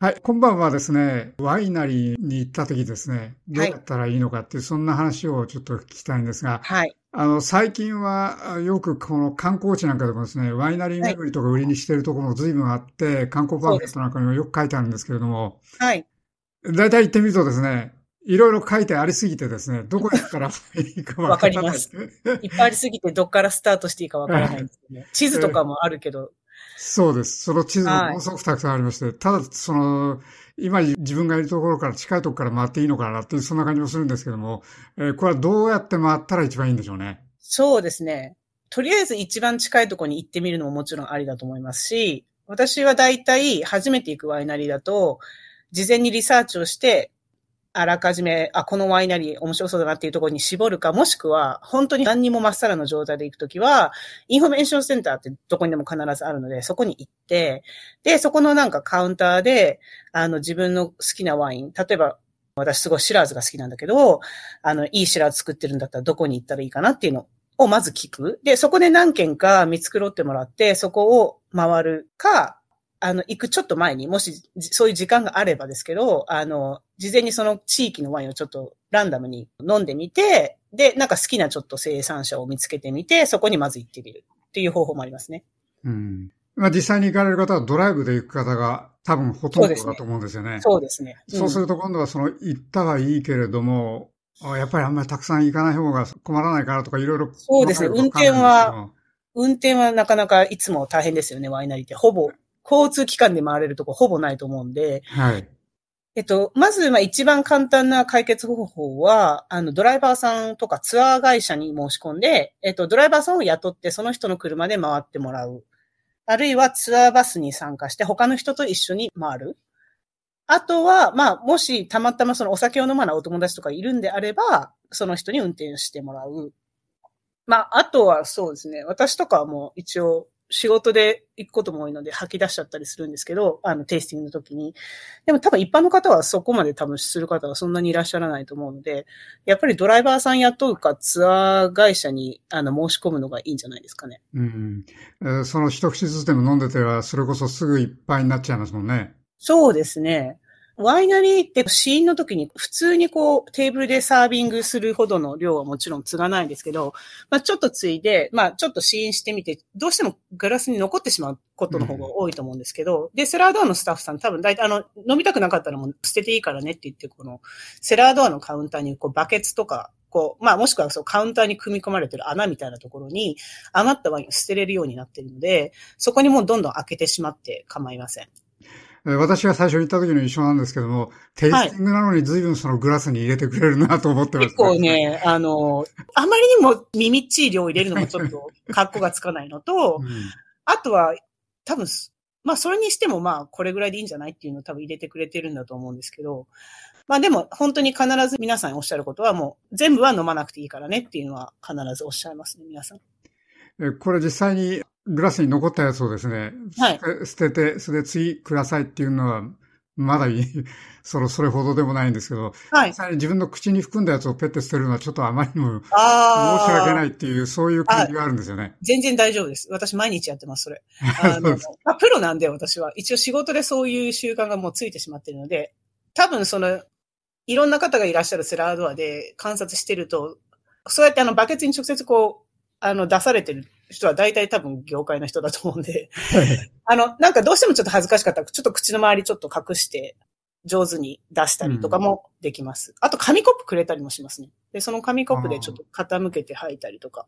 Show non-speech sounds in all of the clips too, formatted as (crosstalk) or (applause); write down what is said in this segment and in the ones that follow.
はい、今晩はですね、ワイナリーに行った時ですね、どうやったらいいのかっていう、はい、そんな話をちょっと聞きたいんですが、はい。あの、最近はよくこの観光地なんかでもですね、ワイナリー巡りとか売りにしているところも随分あって、観光パンフレットなんかにもよく書いてあるんですけれども、はい。大体行ってみるとですね、いろいろ書いてありすぎてですね、どこ行ったらいいか (laughs) わからない。わかります。いっぱいありすぎて、どっからスタートしていいかわからないですね。地図とかもあるけど。そうです。その地図もものすごくたくさんありまして、はい、ただ、その、今自分がいるところから近いところから回っていいのかなっていう、そんな感じもするんですけども、えー、これはどうやって回ったら一番いいんでしょうね？そうですね。とりあえず一番近いところに行ってみるのももちろんありだと思いますし、私は大体初めて行くワイナリーだと、事前にリサーチをして、あらかじめ、あ、このワイナリー面白そうだなっていうところに絞るか、もしくは、本当に何にもまっさらの状態で行くときは、インフォメーションセンターってどこにでも必ずあるので、そこに行って、で、そこのなんかカウンターで、あの、自分の好きなワイン、例えば、私すごいシラーズが好きなんだけど、あの、いいシラーズ作ってるんだったらどこに行ったらいいかなっていうのをまず聞く。で、そこで何件か見繕ってもらって、そこを回るか、あの、行くちょっと前に、もし、そういう時間があればですけど、あの、事前にその地域のワインをちょっとランダムに飲んでみて、で、なんか好きなちょっと生産者を見つけてみて、そこにまず行ってみるっていう方法もありますね。うん。まあ実際に行かれる方はドライブで行く方が多分ほとんどだと思うんですよね。そうですね。そう、ねうん、すると今度はその行ったはいいけれども、やっぱりあんまりたくさん行かない方が困らないからとかいろいろ。そうですね。運転は、運転はなかなかいつも大変ですよね、ワイナリーって。ほぼ交通機関で回れるとこほぼないと思うんで、はい。えっと、まず、ま、一番簡単な解決方法は、あの、ドライバーさんとかツアー会社に申し込んで、えっと、ドライバーさんを雇って、その人の車で回ってもらう。あるいはツアーバスに参加して、他の人と一緒に回る。あとは、まあ、もしたまたまそのお酒を飲まないお友達とかいるんであれば、その人に運転してもらう。まあ、あとはそうですね。私とかはもう一応仕事で行くことも多いので吐き出しちゃったりするんですけど、あの、テイスティングの時に。でも多分一般の方はそこまで多分する方はそんなにいらっしゃらないと思うので、やっぱりドライバーさん雇うかツアー会社にあの申し込むのがいいんじゃないですかね。うん。えー、その一口ずつでも飲んでては、それこそすぐいっぱいになっちゃいますもんね。そうですね。ワイナリーって試飲の時に普通にこうテーブルでサービングするほどの量はもちろん継がないんですけど、まあちょっと継いで、まあちょっと試飲してみて、どうしてもグラスに残ってしまうことの方が多いと思うんですけど、うん、で、セラードアのスタッフさん多分大体あの、飲みたくなかったらもう捨てていいからねって言って、このセラードアのカウンターにこうバケツとか、こう、まあもしくはそうカウンターに組み込まれてる穴みたいなところに余ったワインを捨てれるようになってるので、そこにもうどんどん開けてしまって構いません。私が最初に行った時の一緒なんですけども、テイスティングなのに随分そのグラスに入れてくれるなと思ってます、結構ね、あの、あまりにも耳っちい量を入れるのもちょっと格好がつかないのと、うん、あとは多分、まあそれにしてもまあこれぐらいでいいんじゃないっていうのを多分入れてくれてるんだと思うんですけど、まあでも本当に必ず皆さんおっしゃることはもう全部は飲まなくていいからねっていうのは必ずおっしゃいますね、皆さん。これ実際にグラスに残ったやつをですね、はい、捨てて、それで次くださいっていうのは、まだいい、(laughs) その、それほどでもないんですけど、はい。自分の口に含んだやつをペッて捨てるのはちょっとあまりにも申し訳ないっていう、そういう感じがあるんですよね。全然大丈夫です。私毎日やってます、それ。(laughs) あのまあ、プロなんで私は。一応仕事でそういう習慣がもうついてしまってるので、多分その、いろんな方がいらっしゃるセラードアで観察してると、そうやってあのバケツに直接こう、あの出されてる人は大体多分業界の人だと思うんで、(laughs) あの、なんかどうしてもちょっと恥ずかしかったら、ちょっと口の周りちょっと隠して、上手に出したりとかもできます。うん、あと紙コップくれたりもしますね。で、その紙コップでちょっと傾けて吐いたりとか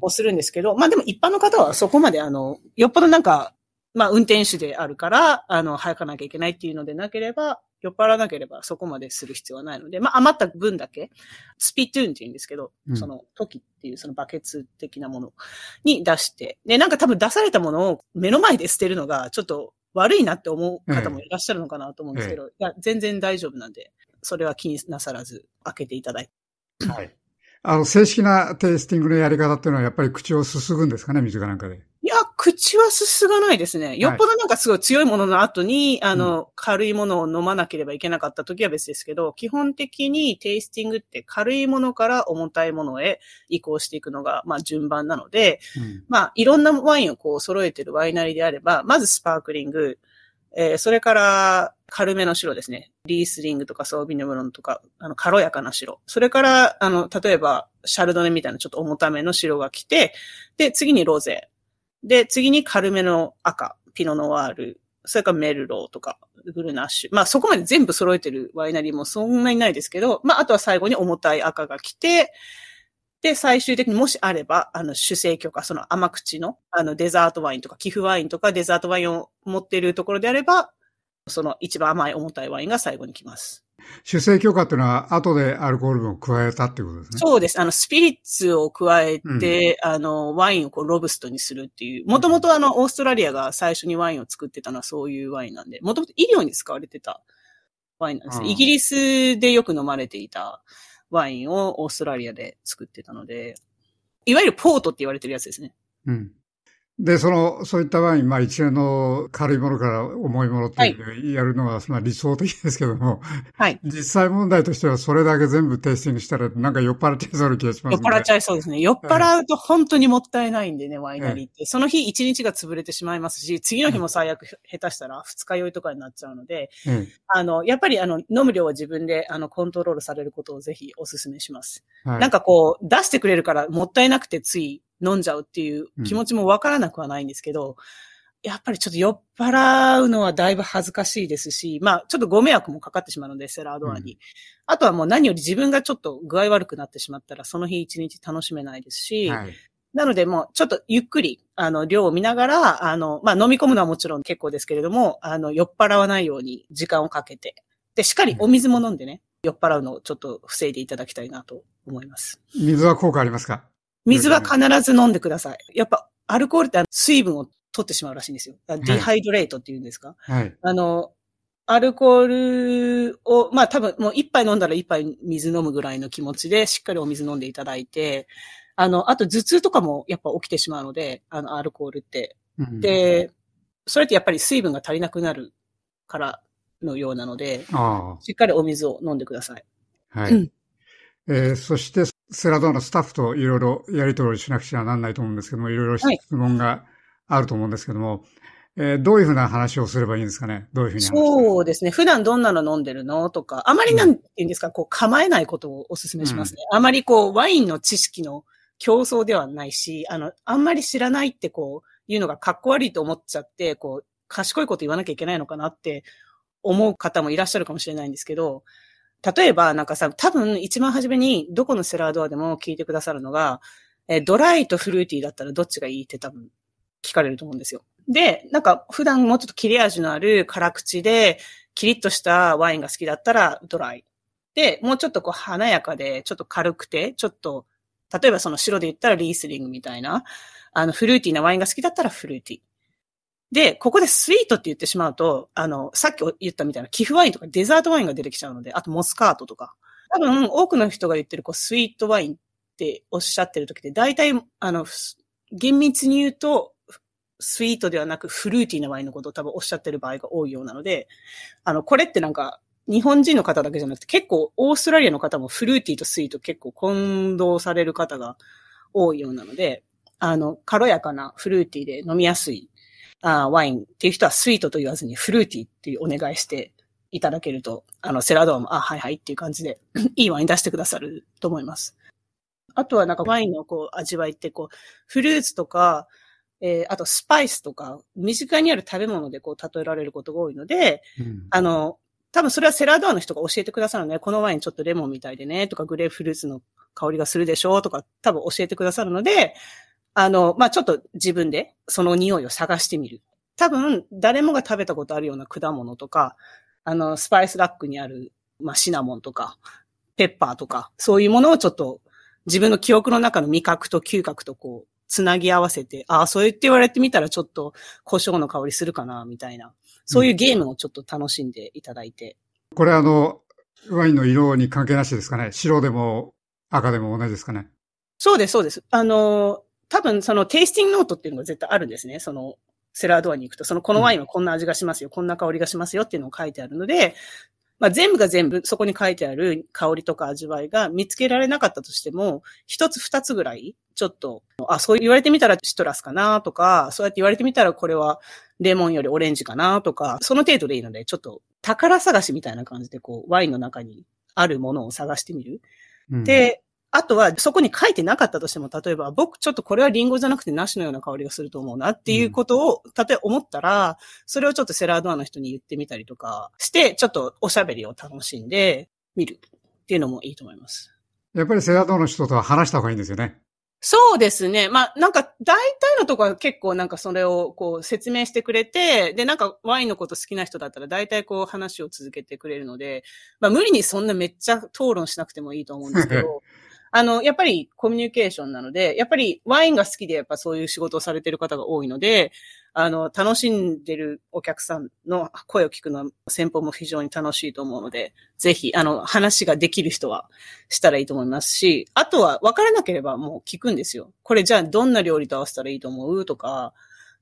をするんですけど、うん、まあでも一般の方はそこまであの、よっぽどなんか、まあ運転手であるから、あの、早かなきゃいけないっていうのでなければ、酔っ払わなければそこまでする必要はないので、まあ余った分だけ、スピットゥーンって言うんですけど、うん、その時っていうそのバケツ的なものに出して、で、なんか多分出されたものを目の前で捨てるのがちょっと悪いなって思う方もいらっしゃるのかなと思うんですけど、ええ、いや、全然大丈夫なんで、それは気になさらず開けていただいて。はい。あの、正式なテイスティングのやり方っていうのはやっぱり口をすすぐんですかね、水かなんかで。いや、口はすすがないですね。よっぽどなんかすごい強いものの後に、はい、あの、軽いものを飲まなければいけなかった時は別ですけど、基本的にテイスティングって軽いものから重たいものへ移行していくのが、まあ順番なので、うん、まあいろんなワインをこう揃えてるワイナリーであれば、まずスパークリング、えー、それから軽めの白ですね。リースリングとかソービニョムロンとか、あの、軽やかな白。それから、あの、例えば、シャルドネみたいなちょっと重ための白が来て、で、次にロゼ。で、次に軽めの赤、ピノノワール。それからメルローとか、グルナッシュ。まあそこまで全部揃えてるワイナリーもそんなにないですけど、まああとは最後に重たい赤が来て、で、最終的にもしあれば、あの、主成許可、その甘口の、あの、デザートワインとか、寄付ワインとか、デザートワインを持っているところであれば、その一番甘い重たいワインが最後に来ます。主成許可っていうのは、後でアルコールを加えたってことですね。そうです。あの、スピリッツを加えて、うん、あの、ワインをこう、ロブストにするっていう。もともとあの、オーストラリアが最初にワインを作ってたのはそういうワインなんで、もともと医療に使われてたワインなんです。イギリスでよく飲まれていたワインをオーストラリアで作ってたので、いわゆるポートって言われてるやつですね。うん。で、その、そういったワイン、まあ一連の軽いものから重いものっていうやるのは、まあ理想的ですけども、はい。実際問題としてはそれだけ全部テイスティングしたらなんか酔っ払っちゃいそうな気がしますね。酔っ払っちゃいそうですね。酔っ払うと本当にもったいないんでね、ワイナリーって。その日一日が潰れてしまいますし、次の日も最悪下手したら二日酔いとかになっちゃうので、あの、やっぱりあの、飲む量は自分であの、コントロールされることをぜひお勧めします。はい、なんかこう、出してくれるからもったいなくてつい飲んじゃうっていう気持ちもわからなくはないんですけど、うん、やっぱりちょっと酔っ払うのはだいぶ恥ずかしいですし、まあちょっとご迷惑もかかってしまうので、セラードアに。うん、あとはもう何より自分がちょっと具合悪くなってしまったら、その日一日楽しめないですし、はい、なのでもうちょっとゆっくり、あの、量を見ながら、あの、まあ飲み込むのはもちろん結構ですけれども、あの、酔っ払わないように時間をかけて、で、しっかりお水も飲んでね、酔っ払うのをちょっと防いでいただきたいなと思います。水は効果ありますか？水は必ず飲んでください。やっぱ、アルコールって水分を取ってしまうらしいんですよ。ディハイドレートって言うんですか？はい。あの、アルコールを、まあ多分もう一杯飲んだら一杯水飲むぐらいの気持ちでしっかりお水飲んでいただいて、あの、あと頭痛とかもやっぱ起きてしまうので、あの、アルコールって。うん、で、それってやっぱり水分が足りなくなるからのようなので、しっかりお水を飲んでください。はい。えー、そして、セラドーのスタッフといろいろやり取りしなくちゃなんないと思うんですけども、いろいろ質問があると思うんですけども、はい、えー、どういうふうな話をすればいいんですかねどういうふうにそうですね。普段どんなの飲んでるのとか、あまりなんて言うんですか、こう構えないことをお勧めしますね。うん、あまりこう、ワインの知識の競争ではないし、あの、あんまり知らないってこう、いうのがかっこ悪いと思っちゃって、こう、賢いこと言わなきゃいけないのかなって思う方もいらっしゃるかもしれないんですけど、例えば、なんかさ、多分一番初めにどこのセラードアでも聞いてくださるのが、えドライとフルーティーだったらどっちがいいって多分聞かれると思うんですよ。で、なんか普段もうちょっと切れ味のある辛口で、キリッとしたワインが好きだったらドライ。で、もうちょっとこう華やかで、ちょっと軽くて、ちょっと、例えばその白で言ったらリースリングみたいな、あのフルーティーなワインが好きだったらフルーティー。で、ここでスイートって言ってしまうと、あの、さっき言ったみたいな寄付ワインとかデザートワインが出てきちゃうので、あとモスカートとか。多分、多くの人が言ってるこうスイートワインっておっしゃってる時って、大体、あの、厳密に言うと、スイートではなくフルーティーなワインのことを多分おっしゃってる場合が多いようなので、あの、これってなんか、日本人の方だけじゃなくて、結構オーストラリアの方もフルーティーとスイート結構混同される方が多いようなので、あの、軽やかなフルーティーで飲みやすいあワインっていう人はスイートと言わずにフルーティーっていうお願いしていただけると、あの、セラドアも、あ、はいはいっていう感じで、(clears throat) いいワイン出してくださると思います。あとはなんかワインのこう味わいってこう、フルーツとか、えー、あとスパイスとか、身近にある食べ物でこう例えられることが多いので、うん、あの、多分それはセラドアの人が教えてくださるので、このワインちょっとレモンみたいでね、とかグレープフルーツの香りがするでしょうとか多分教えてくださるので、あの、まあ、ちょっと自分でその匂いを探してみる。多分、誰もが食べたことあるような果物とか、あの、スパイスラックにある、まあ、シナモンとか、ペッパーとか、そういうものをちょっと自分の記憶の中の味覚と嗅覚とこう、つなぎ合わせて、ああ、そう言って言われてみたらちょっと胡椒の香りするかな、みたいな。そういうゲームをちょっと楽しんでいただいて。うん、これあの、ワインの色に関係なしですかね？白でも赤でも同じですかね？そうです、そうです。あの、多分そのテイスティングノートっていうのが絶対あるんですね。そのセラードアに行くと、そのこのワインはこんな味がしますよ、こんな香りがしますよっていうのを書いてあるので、まあ、全部が全部そこに書いてある香りとか味わいが見つけられなかったとしても、一つ二つぐらい、ちょっと、あ、そう言われてみたらシトラスかなとか、そうやって言われてみたらこれはレモンよりオレンジかなとか、その程度でいいので、ちょっと宝探しみたいな感じでこう、ワインの中にあるものを探してみる。うん、で、あとは、そこに書いてなかったとしても、例えば、僕ちょっとこれはリンゴじゃなくて梨のような香りがすると思うなっていうことを、たとえ思ったら、それをちょっとセラードアの人に言ってみたりとかして、ちょっとおしゃべりを楽しんでみるっていうのもいいと思います。やっぱりセラードアの人とは話した方がいいんですよね。そうですね。まあ、なんか、大体のとこは結構なんかそれをこう説明してくれて、で、なんかワインのこと好きな人だったら大体こう話を続けてくれるので、まあ無理にそんなめっちゃ討論しなくてもいいと思うんですけど、(laughs) あの、やっぱりコミュニケーションなので、やっぱりワインが好きでやっぱそういう仕事をされてる方が多いので、あの、楽しんでるお客さんの声を聞くのは先方も非常に楽しいと思うので、ぜひ、あの、話ができる人はしたらいいと思いますし、あとは分からなければもう聞くんですよ。これじゃあどんな料理と合わせたらいいと思うとか、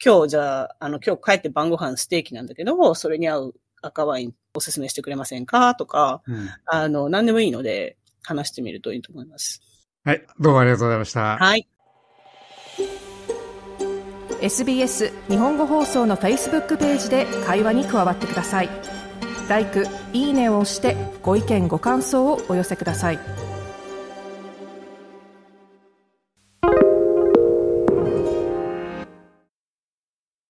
今日じゃあ、あの、今日帰って晩ご飯ステーキなんだけど、それに合う赤ワインおすすめしてくれませんかとか、うん、あの、何でもいいので、話してみるといいと思います。はい、どうもありがとうございました。はい。SBS 日本語放送の Facebook ページで会話に加わってください。l i いいねを押してご意見ご感想をお寄せください。